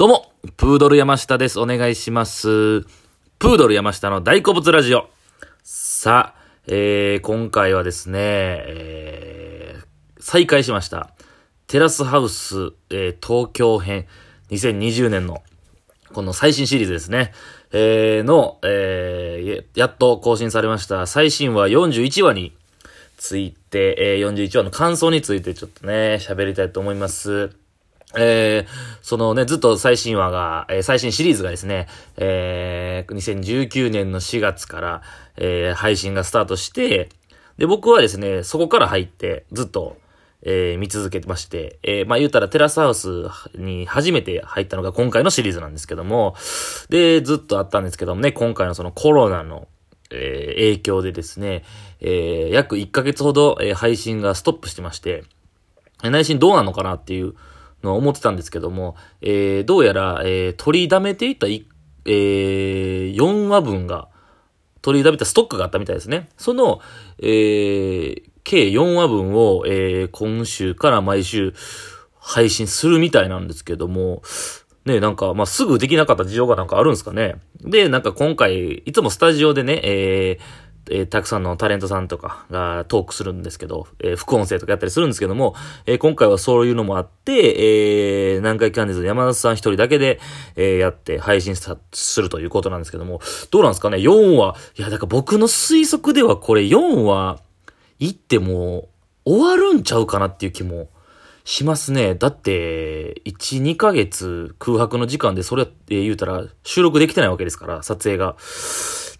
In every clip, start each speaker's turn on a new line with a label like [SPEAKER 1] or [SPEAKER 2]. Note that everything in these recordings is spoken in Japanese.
[SPEAKER 1] どうも、プードル山下です。お願いします。プードル山下の大好物ラジオ。さあ、えー、今回はですね、えー、再開しました。テラスハウス、えー、東京編2020年のこの最新シリーズですね。えー、の、えー、やっと更新されました。最新話41話について、えー、41話の感想についてちょっとね、喋りたいと思います。えー、そのね、ずっと最新話が、えー最新シリーズがですね、えー、2019年の4月から、えー配信がスタートして、で、僕はですね、そこから入って、ずっと、えー見続けてまして、えーまあ言うたらテラスハウスに初めて入ったのが今回のシリーズなんですけども、で、ずっとあったんですけどもね、今回のそのコロナの、えー影響でですね、えー約1ヶ月ほど、えー配信がストップしてまして、内心どうなのかなっていうの思ってたんですけども、えーどうやら、えー取りだめていた、えー4話分が、取りだめたストックがあったみたいですね。その、えー計4話分を、えー今週から毎週配信するみたいなんですけども、ね、なんか、まあ、すぐできなかった事情がなんかあるんですかね。で、なんか今回、いつもスタジオでね、えーえーたくさんのタレントさんとかがトークするんですけど、えー副音声とかやったりするんですけども、えー今回はそういうのもあって、えー南海キャンディーズの山田さん一人だけで、えーやって配信さするということなんですけども、どうなんですかね ?4 話。いや、だから僕の推測ではこれ4話行っても終わるんちゃうかなっていう気もしますね。だって、1、2ヶ月空白の時間でそれ、えー言うたら収録できてないわけですから、撮影が。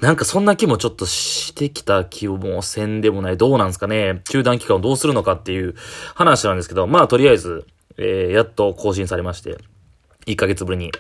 [SPEAKER 1] なんかそんな気もちょっとしてきた気もせんでもない。どうなんですかね。中断期間をどうするのかっていう話なんですけど、まあとりあえず、えーやっと更新されまして、1ヶ月ぶりに。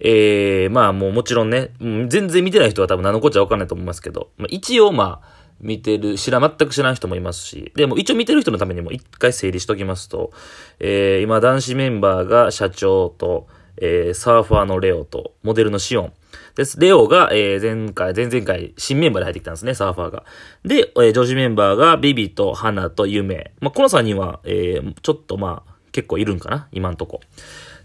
[SPEAKER 1] えー、まあもうもちろんね、全然見てない人は多分何のこっちゃわかんないと思いますけど、まあ、一応まあ、見てる、知ら、全く知らない人もいますし、でも一応見てる人のためにも一回整理しときますと、えー、今男子メンバーが社長と、えー、サーファーのレオと、モデルのシオン。です。レオが、えー、前回、前々回、新メンバーで入ってきたんですね、サーファーが。で、えー、女子メンバーが、ビビと、ハナと、ユメ。まあ、この3人は、えー、ちょっとまあ、結構いるんかな今んとこ。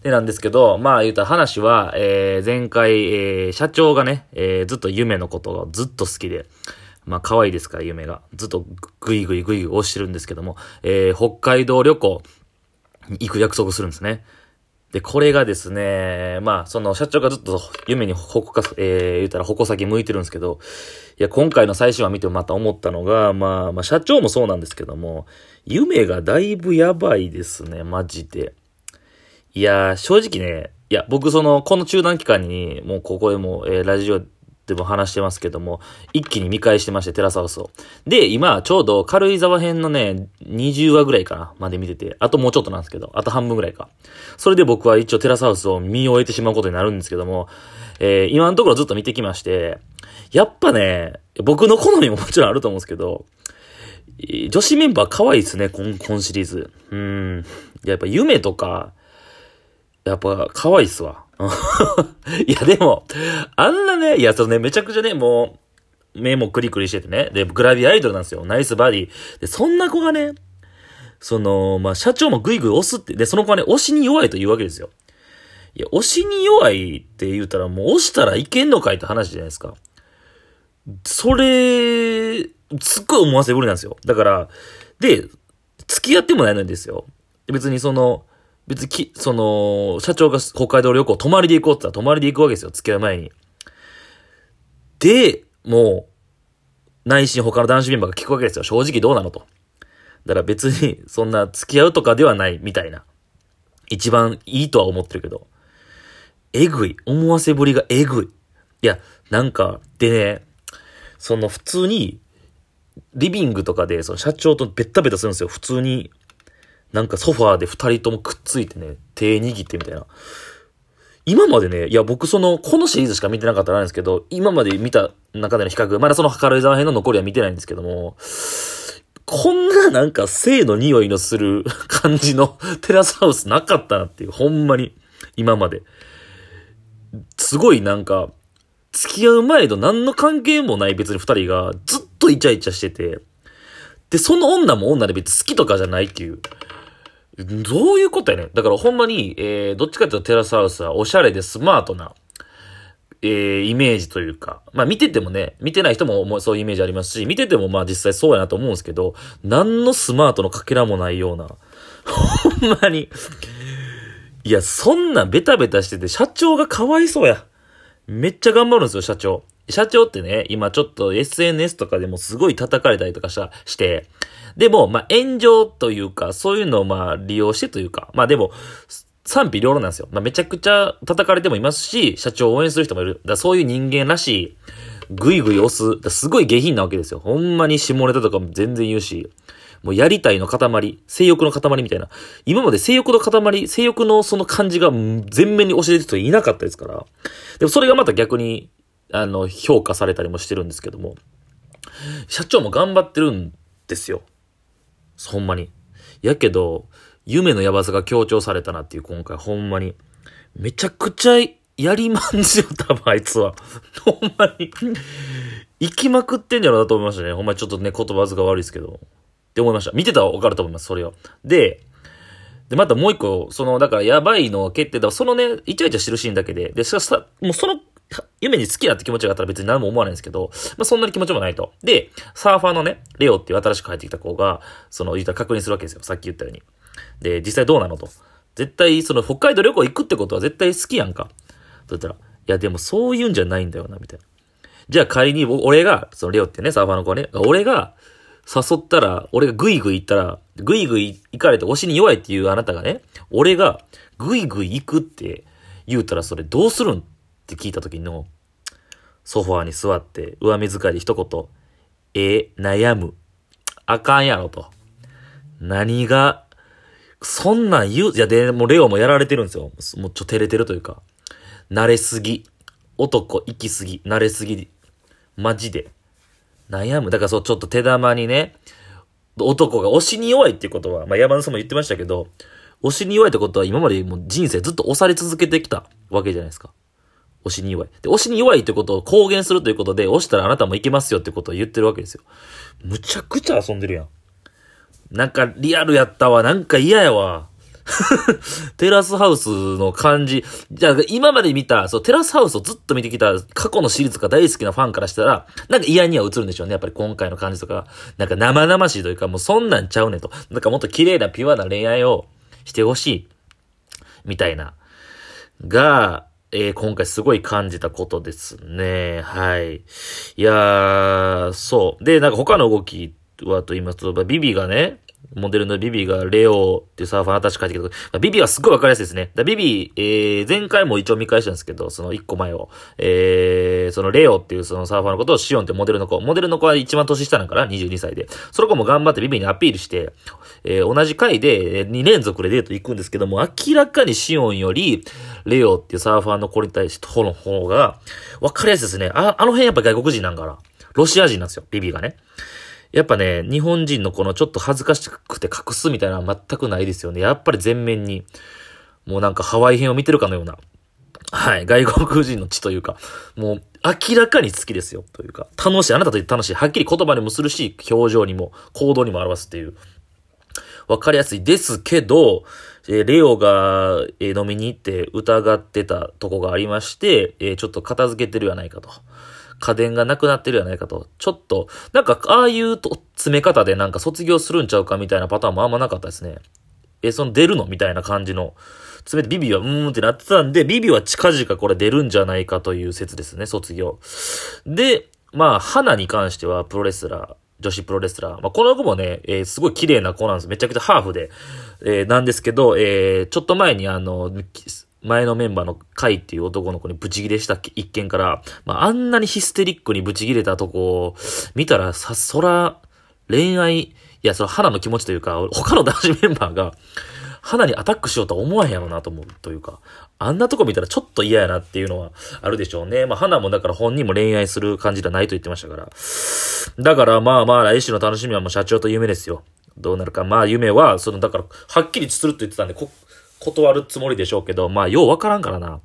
[SPEAKER 1] で、なんですけど、まあ言うたら話は、えー、前回、えー、社長がね、えー、ずっと夢のことがずっと好きで、まあ可愛いですから、夢が。ずっとぐいぐいぐい押してるんですけども、えー、北海道旅行に行く約束するんですね。で、これがですね、まあ、その社長がずっと夢にほこか、えー、言うたら矛先向いてるんですけど、いや、今回の最新話見てもまた思ったのが、まあ、まあ、社長もそうなんですけども、夢がだいぶやばいですね、マジで。いや、正直ね、いや、僕その、この中断期間に、もうここでも、えーラジオでも話してますけども、一気に見返してまして、テラスハウスを。で、今、ちょうど軽井沢編のね、20話ぐらいかな、まで見てて、あともうちょっとなんですけど、あと半分ぐらいか。それで僕は一応テラスハウスを見終えてしまうことになるんですけども、えー今のところずっと見てきまして、やっぱね、僕の好みももちろんあると思うんですけど、女子メンバー可愛いですね、今、今シリーズ。うん。やっぱ夢とか、やっぱ可愛いっすわ。いや、でも、あんなね、いや、そのね、めちゃくちゃね、もう、目もクリクリしててね。で、グラビアアイドルなんですよ。ナイスバディ。で、そんな子がね、その、まあ、社長もグイグイ押すって、で、その子はね、押しに弱いというわけですよ。いや、押しに弱いって言うたら、もう押したらいけんのかいって話じゃないですか。それ、すっごい思わせぶりなんですよ。だから、で、付き合ってもないのですよ。別にその、別にき、その、社長が北海道旅行泊まりで行こうって言ったら泊まりで行くわけですよ。付き合う前に。で、もう、内心他の男子メンバーが聞くわけですよ。正直どうなのと。だから別に、そんな付き合うとかではないみたいな。一番いいとは思ってるけど。えぐい。思わせぶりがえぐい。いや、なんか、でね、その普通に、リビングとかで、その社長とベッタベタするんですよ。普通に、なんかソファーで二人ともくっついてね、手握ってみたいな。今までね、いや僕その、このシリーズしか見てなかったらなんですけど、今まで見た中での比較、まだその軽井沢編の残りは見てないんですけども、こんななんか性の匂いのする 感じのテラスハウスなかったなっていう、ほんまに、今まで。すごいなんか、付き合う前と何の関係もない別に二人がずっとイチャイチャしてて、で、その女も女で別に好きとかじゃないっていう。どういうことやねん。だからほんまに、えー、どっちかというとテラスハウスはおしゃれでスマートな、えー、イメージというか、まあ見ててもね、見てない人もそういうイメージありますし、見ててもまあ実際そうやなと思うんですけど、何のスマートのかけらもないような、ほんまに、いや、そんなベタベタしてて、社長がかわいそうや。めっちゃ頑張るんですよ、社長。社長ってね、今ちょっと SNS とかでもすごい叩かれたりとかした、して、でも、まあ、炎上というか、そういうのをまあ、利用してというか、まあでも、賛否両論なんですよ。まあ、めちゃくちゃ叩かれてもいますし、社長を応援する人もいる。だそういう人間らしい、ぐいぐい押す。すごい下品なわけですよ。ほんまに下ネタとかも全然言うし。もうやりたいの塊、性欲の塊みたいな。今まで性欲の塊、性欲のその感じが全面に教えてる人いなかったですから。でもそれがまた逆に、あの、評価されたりもしてるんですけども。社長も頑張ってるんですよ。ほんまに。やけど、夢のやばさが強調されたなっていう今回ほんまに。めちゃくちゃやりまんですよ、多分あいつは。ほんまに。行きまくってんじゃろうなと思いましたね。ほんまにちょっとね、言葉遣悪いですけど。って思いました。見てたらわかると思います、それを。で、で、またもう一個、その、だからやばいのを決定だ、そのね、イチャイチャしてるシーンだけで、で、さ、もうその、夢に好きなって気持ちがあったら別に何も思わないんですけど、まあそんなに気持ちもないと。で、サーファーのね、レオっていう新しく入ってきた子が、その、言ったら確認するわけですよ。さっき言ったように。で、実際どうなのと。絶対、その、北海道旅行行くってことは絶対好きやんか。と言ったら、いやでもそういうんじゃないんだよな、みたいな。じゃあ仮に、俺が、そのレオってね、サーファーの子ね、俺が、誘ったら、俺がグイグイ行ったら、グイグイ行かれて推しに弱いっていうあなたがね、俺がグイグイ行くって言うたらそれどうするん？って聞いた時の、ソファーに座って上目遣いで一言、え、悩む。あかんやろと。何が、そんなん言う、いやで、もレオもやられてるんですよ。もうちょ、照れてるというか。慣れすぎ。男、行きすぎ。慣れすぎ。マジで。悩む。だからそう、ちょっと手玉にね、男が推しに弱いっていうことは、まあ山田さんも言ってましたけど、推しに弱いってことは今までもう人生ずっと押され続けてきたわけじゃないですか。推しに弱い。で、推しに弱いってことを公言するということで、押したらあなたもいけますよってことを言ってるわけですよ。むちゃくちゃ遊んでるやん。なんかリアルやったわ。なんか嫌やわ。テラスハウスの感じ。じゃあ、今まで見た、そう、テラスハウスをずっと見てきた過去のシリーズが大好きなファンからしたら、なんか嫌には映るんでしょうね。やっぱり今回の感じとか、なんか生々しいというか、もうそんなんちゃうねと。なんかもっと綺麗なピュアな恋愛をしてほしい。みたいな。が、えー、今回すごい感じたことですね。はい。いやー、そう。で、なんか他の動きはと言いますと、ビビがね、モデルのビビがレオっていうサーファー新しく帰ってきたまあ、ビビはすっごいわかりやすいですね。だビビ、えー、前回も一応見返したんですけど、その一個前を。えー、そのレオっていうそのサーファーのことをシオンってモデルの子。モデルの子は一番年下なんから、22歳で。その子も頑張ってビビにアピールして、えー、同じ回で2連続でデート行くんですけども、明らかにシオンより、レオっていうサーファーの子に対して、方の方が、わかりやすいですね。あ、あの辺やっぱ外国人なんから。ロシア人なんですよ、ビビがね。やっぱね、日本人のこのちょっと恥ずかしくて隠すみたいなのは全くないですよね。やっぱり全面に、もうなんかハワイ編を見てるかのような、はい、外国人の血というか、もう明らかに好きですよ、というか、楽しい、あなたと言って楽しい、はっきり言葉にもするし、表情にも、行動にも表すっていう、わかりやすいですけど、えー、レオが、えー、飲みに行って疑ってたとこがありまして、えー、ちょっと片付けてるやないかと。家電がなくなってるやないかと。ちょっと、なんか、ああいうと詰め方でなんか卒業するんちゃうかみたいなパターンもあんまなかったですね。え、その出るのみたいな感じの。詰めてビビはうーんってなってたんで、ビビは近々これ出るんじゃないかという説ですね、卒業。で、まあ、花に関してはプロレスラー、女子プロレスラー。まあ、この子もね、えー、すごい綺麗な子なんです。めちゃくちゃハーフで、えー、なんですけど、えー、ちょっと前にあの、前のメンバーのカイっていう男の子にブチギレした一件から、まあ、あんなにヒステリックにブチギレたとこを見たら、さ、そら、恋愛、いや、その花の気持ちというか、他の男子メンバーが、花にアタックしようとは思わへんやろなと思うというか、あんなとこ見たらちょっと嫌やなっていうのはあるでしょうね。まあ、花もだから本人も恋愛する感じじゃないと言ってましたから。だからまあまあ来週の楽しみはもう社長と夢ですよ。どうなるか。まあ夢は、その、だから、はっきりすると言ってたんで、こ、断るつもりでしょうけど、まあ、ようわからんからな。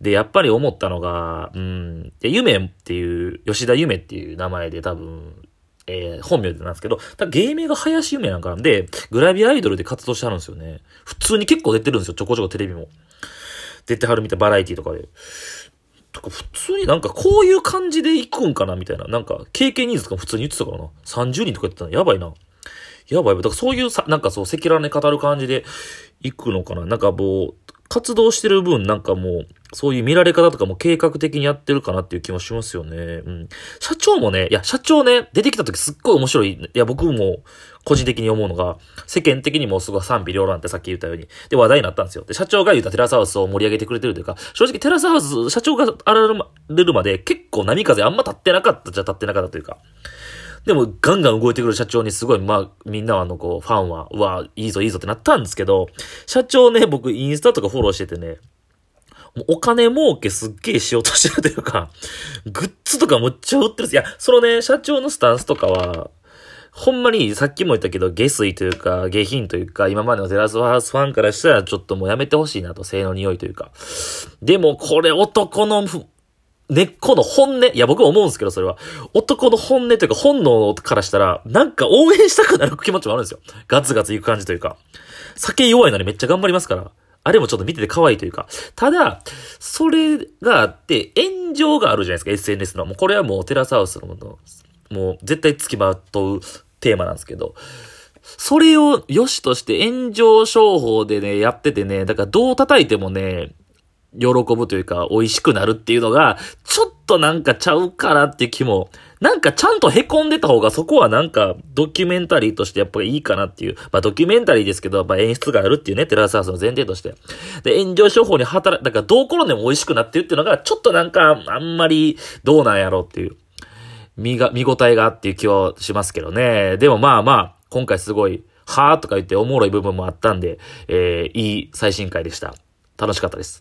[SPEAKER 1] で、やっぱり思ったのが、うん、夢っていう、吉田夢っていう名前で多分、えー、本名でなんですけど、た芸名が林夢なんかなんで、グラビアアイドルで活動してはるんですよね。普通に結構出てるんですよ、ちょこちょこテレビも。出てはるみたい、バラエティとかで。とか、普通になんかこういう感じで行くんかなみたいな。なんか、経験人数とか普通に言ってたからな。30人とか言ってたのやばいな。やばい。だからそういうさ、なんかそう、赤裸々に語る感じで行くのかな。なんかもう、活動してる分、なんかもう、そういう見られ方とかも計画的にやってるかなっていう気もしますよね。うん。社長もね、いや、社長ね、出てきた時すっごい面白い。いや、僕も個人的に思うのが、世間的にもすごい賛否両論ってさっき言ったように。で、話題になったんですよ。で、社長が言ったテラスハウスを盛り上げてくれてるというか、正直テラスハウス、社長が現れるまで結構波風あんま立ってなかったじゃ立ってなかったというか。でも、ガンガン動いてくる社長にすごい、まあ、みんなはあの、こう、ファンは、うわ、いいぞいいぞってなったんですけど、社長ね、僕、インスタとかフォローしててね、もうお金儲けすっげえしようとしてるというか、グッズとかむっちゃ売ってるいや、そのね、社長のスタンスとかは、ほんまに、さっきも言ったけど、下水というか、下品というか、今までのテラスハウスファンからしたら、ちょっともうやめてほしいなと、性の匂いというか。でも、これ男の根っこの本音、いや僕思うんですけど、それは。男の本音というか本能からしたら、なんか応援したくなる気持ちもあるんですよ。ガツガツいく感じというか。酒弱いのにめっちゃ頑張りますから。あれもちょっと見てて可愛いというか。ただ、それがあって、炎上があるじゃないですか、SNS の。もうこれはもうテラスハウスのもの、もう絶対付きまとうテーマなんですけど。それを良しとして炎上商法でね、やっててね、だからどう叩いてもね、喜ぶというか、美味しくなるっていうのが、ちょっとなんかちゃうかなっていう気も、なんかちゃんと凹んでた方がそこはなんかドキュメンタリーとしてやっぱりいいかなっていう。まあドキュメンタリーですけど、まあ演出があるっていうね、テラスハウスの前提として。で、炎上商法に働、だからどう転んでも美味しくなってるっていうのが、ちょっとなんかあんまりどうなんやろうっていう。見が、見応えがあっていう気はしますけどね。でもまあまあ、今回すごい、はーとか言っておもろい部分もあったんで、えー、いい最新回でした。楽しかったです。